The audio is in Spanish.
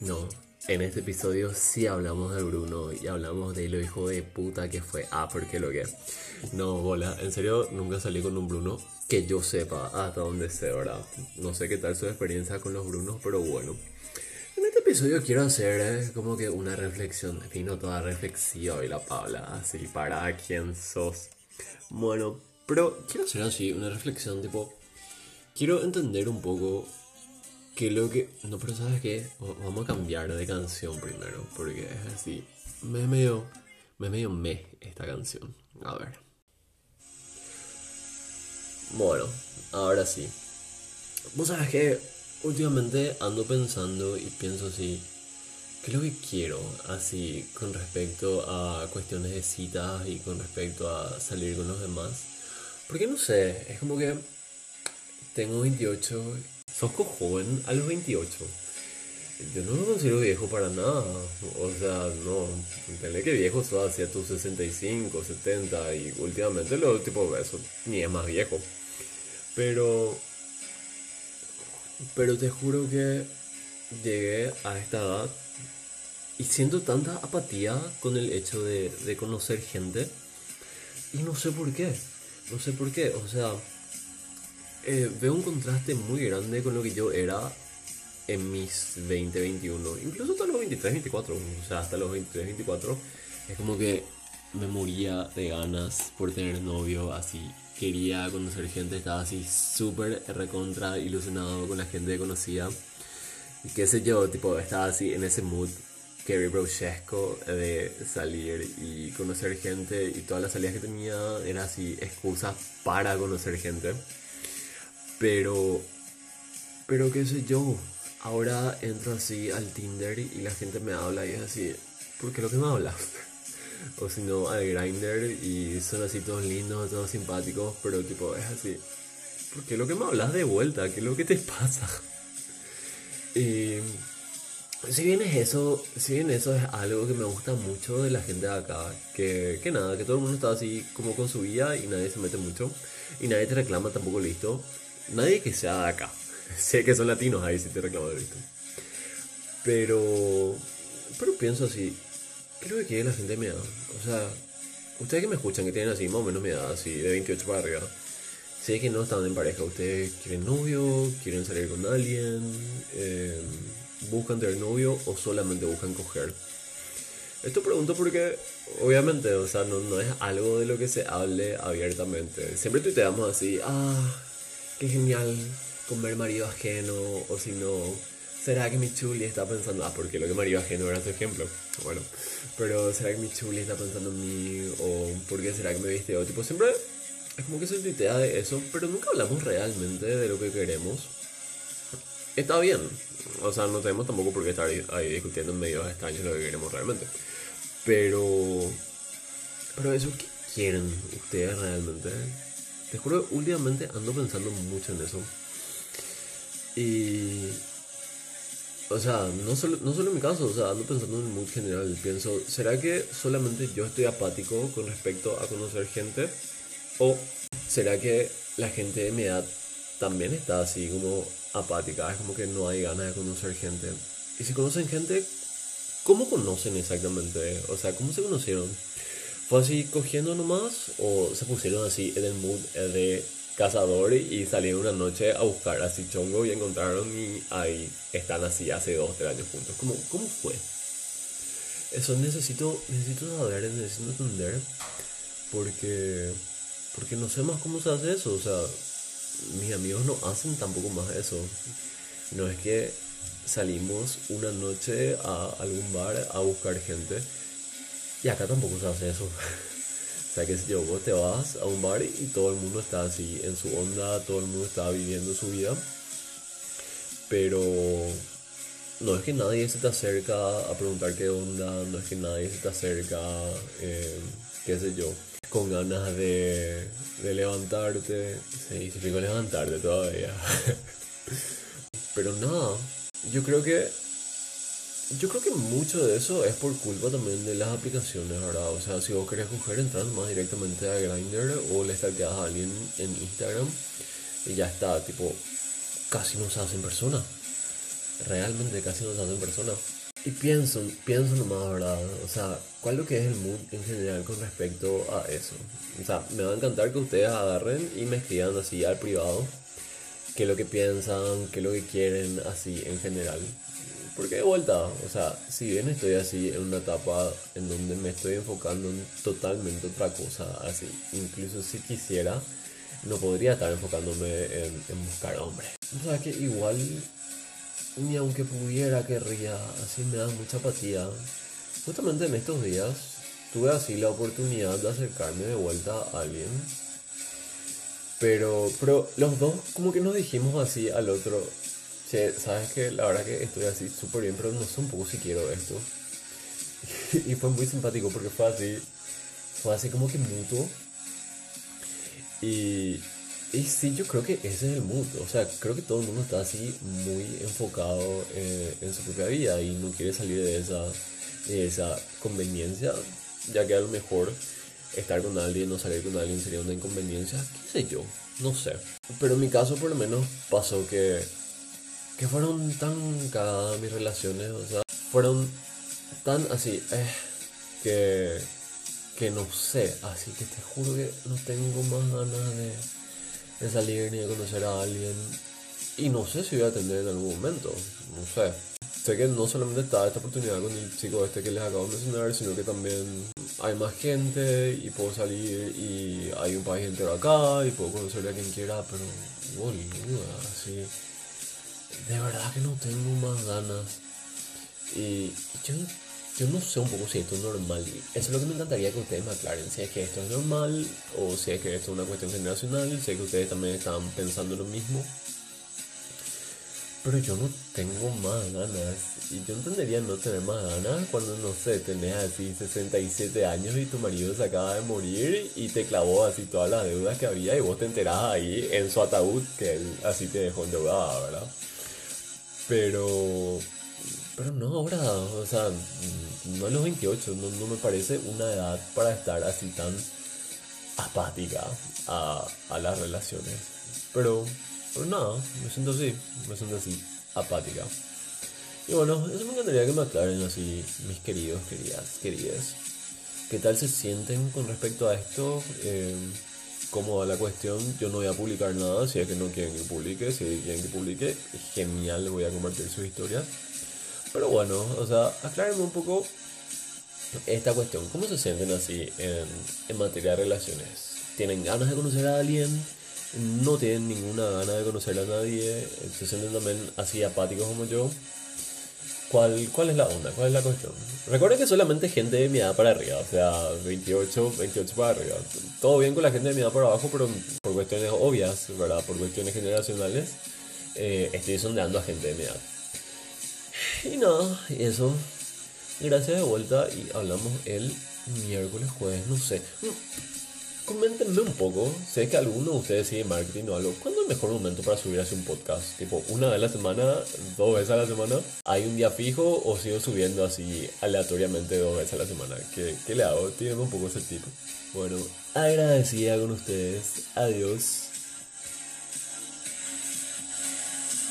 No, en este episodio sí hablamos de Bruno y hablamos de lo hijo de puta que fue. Ah, porque lo que. No, bola, en serio, nunca salí con un Bruno que yo sepa hasta donde sé, ¿verdad? No sé qué tal su experiencia con los Brunos, pero bueno. En este episodio quiero hacer eh, como que una reflexión, vino toda reflexiva y la Paula, así, para quién sos. Bueno, pero quiero hacer así una reflexión tipo, quiero entender un poco que lo que... No, pero sabes qué, vamos a cambiar de canción primero, porque es así, me medio, me medio me esta canción. A ver. Bueno, ahora sí. Vos sabes que últimamente ando pensando y pienso así, ¿qué es lo que quiero? Así con respecto a cuestiones de citas y con respecto a salir con los demás. Porque no sé, es como que tengo 28, sos joven a los 28. Yo no me considero viejo para nada. O sea, no. Entendé que viejo sos hacia tus 65, 70 y últimamente lo tipo eso ni es más viejo. Pero pero te juro que llegué a esta edad y siento tanta apatía con el hecho de, conocer gente. Y no sé por qué. No sé por qué. O sea, eh, veo un contraste muy grande con lo que yo era en mis 20, 21. Incluso hasta los 23, 24. O sea, hasta los 23, 24. Es como que me moría de ganas por tener novio así quería conocer gente, estaba así súper recontra ilusionado con la gente que conocía. Y qué sé yo, tipo, estaba así en ese mood Kerry Brochesco de salir y conocer gente y todas las salidas que tenía eran así excusas para conocer gente. Pero, pero qué sé yo, ahora entro así al Tinder y la gente me habla y es así, ¿por qué lo que me hablas? o si no al grinder y son así todos lindos, todos simpáticos, pero tipo es así. Porque lo que me hablas de vuelta, ¿qué es lo que te pasa? Y si bien es eso, si bien eso es algo que me gusta mucho de la gente de acá, que, que nada, que todo el mundo está así como con su vida y nadie se mete mucho y nadie te reclama tampoco listo. Nadie que sea de acá. sé que son latinos ahí si te reclaman listo. Pero pero pienso así, creo que la gente de mi edad. O sea, ustedes que me escuchan, que tienen así más o menos mi edad, así de 28 para arriba, sé que no están en pareja. Ustedes quieren novio, quieren salir con alguien, eh, buscan tener novio o solamente buscan coger. Esto pregunto porque, obviamente, o sea, no, no es algo de lo que se hable abiertamente. Siempre tuiteamos así, ah, qué genial comer marido ajeno, o si no, ¿será que mi chuli está pensando, ah, porque lo que marido ajeno era su ejemplo? Bueno, pero ¿será que mi chuli está pensando en mí? ¿O por qué será que me viste? O tipo, siempre es como que se idea de eso, pero nunca hablamos realmente de lo que queremos. Está bien, o sea, no tenemos tampoco por qué estar ahí discutiendo en medio de extraños lo que queremos realmente. Pero, pero eso, ¿qué quieren ustedes realmente? Te juro, últimamente ando pensando mucho en eso. Y o sea, no solo, no solo en mi caso, o sea, ando pensando en el mood general. Pienso, ¿será que solamente yo estoy apático con respecto a conocer gente? ¿O será que la gente de mi edad también está así como apática? Es como que no hay ganas de conocer gente. Y si conocen gente, ¿cómo conocen exactamente? O sea, ¿cómo se conocieron? ¿Fue así cogiendo nomás? ¿O se pusieron así en el mood de cazador y salieron una noche a buscar así chongo y encontraron y ahí están así hace dos, tres años juntos. ¿Cómo, cómo fue? Eso necesito, necesito saber, necesito entender porque, porque no sé más cómo se hace eso. O sea, mis amigos no hacen tampoco más eso. No es que salimos una noche a algún bar a buscar gente y acá tampoco se hace eso. sea, que si yo, vos te vas a un bar y todo el mundo está así en su onda, todo el mundo está viviendo su vida. Pero no es que nadie se te acerca a preguntar qué onda, no es que nadie se te acerca, eh, qué sé yo, con ganas de, de levantarte. Sí, se fijo levantarte todavía. Pero nada, yo creo que yo creo que mucho de eso es por culpa también de las aplicaciones, ¿verdad? O sea, si vos querés coger, entras más directamente a Grindr o le stalkeas a alguien en Instagram y ya está, tipo, casi no se hace en persona. realmente casi no estás en persona. Y pienso, pienso nomás, ¿verdad? O sea, ¿cuál es lo que es el mood en general con respecto a eso? O sea, me va a encantar que ustedes agarren y me escriban así al privado qué es lo que piensan, qué es lo que quieren, así en general. Porque de vuelta, o sea, si bien estoy así en una etapa en donde me estoy enfocando en totalmente otra cosa, así, incluso si quisiera, no podría estar enfocándome en, en buscar hombres. O sea, que igual ni aunque pudiera, querría, así me da mucha apatía. Justamente en estos días tuve así la oportunidad de acercarme de vuelta a alguien. Pero, pero los dos como que nos dijimos así al otro, che, sabes que la verdad que estoy así súper bien, pero no sé un poco si quiero esto. y fue muy simpático porque fue así, fue así como que mutuo. Y, y sí, yo creo que ese es el mood. O sea, creo que todo el mundo está así muy enfocado eh, en su propia vida y no quiere salir de esa, de esa conveniencia, ya que a lo mejor estar con alguien o salir con alguien sería una inconveniencia, qué sé yo, no sé. Pero en mi caso por lo menos pasó que, que fueron tan cagadas mis relaciones, o sea, fueron tan así, eh, que, que no sé, así que te juro que no tengo más ganas de de salir ni de conocer a alguien. Y no sé si voy a atender en algún momento, no sé. Sé que no solamente está esta oportunidad con el chico este que les acabo de mencionar, sino que también hay más gente y puedo salir y hay un país entero acá y puedo conocer a quien quiera, pero boluda, así. De verdad que no tengo más ganas. Y yo yo no sé un poco si esto es normal. Eso es lo que me encantaría que ustedes me aclaren. Si es que esto es normal o si es que esto es una cuestión generacional. Sé que ustedes también están pensando lo mismo. Pero yo no tengo más ganas. Y yo entendería no tener más ganas cuando, no sé, tenés así 67 años y tu marido se acaba de morir y te clavó así todas las deudas que había y vos te enterás ahí en su ataúd que él así te dejó endeudada, ¿verdad? Pero pero no ahora, o sea, no a los 28, no, no me parece una edad para estar así tan apática a, a las relaciones. Pero, pero nada, me siento así, me siento así, apática. Y bueno, eso me encantaría que me aclaren así, mis queridos, queridas, queridas. ¿Qué tal se sienten con respecto a esto? Eh, ¿Cómo va la cuestión? Yo no voy a publicar nada, si es que no quieren que publique, si quieren que publique, genial, voy a compartir sus historias. Pero bueno, o sea, aclárenme un poco esta cuestión. ¿Cómo se sienten así en, en materia de relaciones? ¿Tienen ganas de conocer a alguien? ¿No tienen ninguna gana de conocer a nadie? ¿Se sienten también así apáticos como yo? ¿Cuál, ¿Cuál es la onda? ¿Cuál es la cuestión? Recuerden que solamente gente de mi edad para arriba, o sea, 28, 28 para arriba. Todo bien con la gente de mi edad para abajo, pero por cuestiones obvias, ¿verdad? Por cuestiones generacionales, eh, estoy sondeando a gente de mi edad. Y nada, eso. Gracias de vuelta y hablamos el miércoles, jueves, no sé. Coméntenme un poco, sé que alguno de ustedes sigue marketing o algo. ¿Cuándo es el mejor momento para subir así un podcast? Tipo, una vez a la semana, dos veces a la semana. ¿Hay un día fijo o sigo subiendo así aleatoriamente dos veces a la semana? ¿Qué, qué le hago? Tiene un poco ese tipo. Bueno, agradecida con ustedes. Adiós.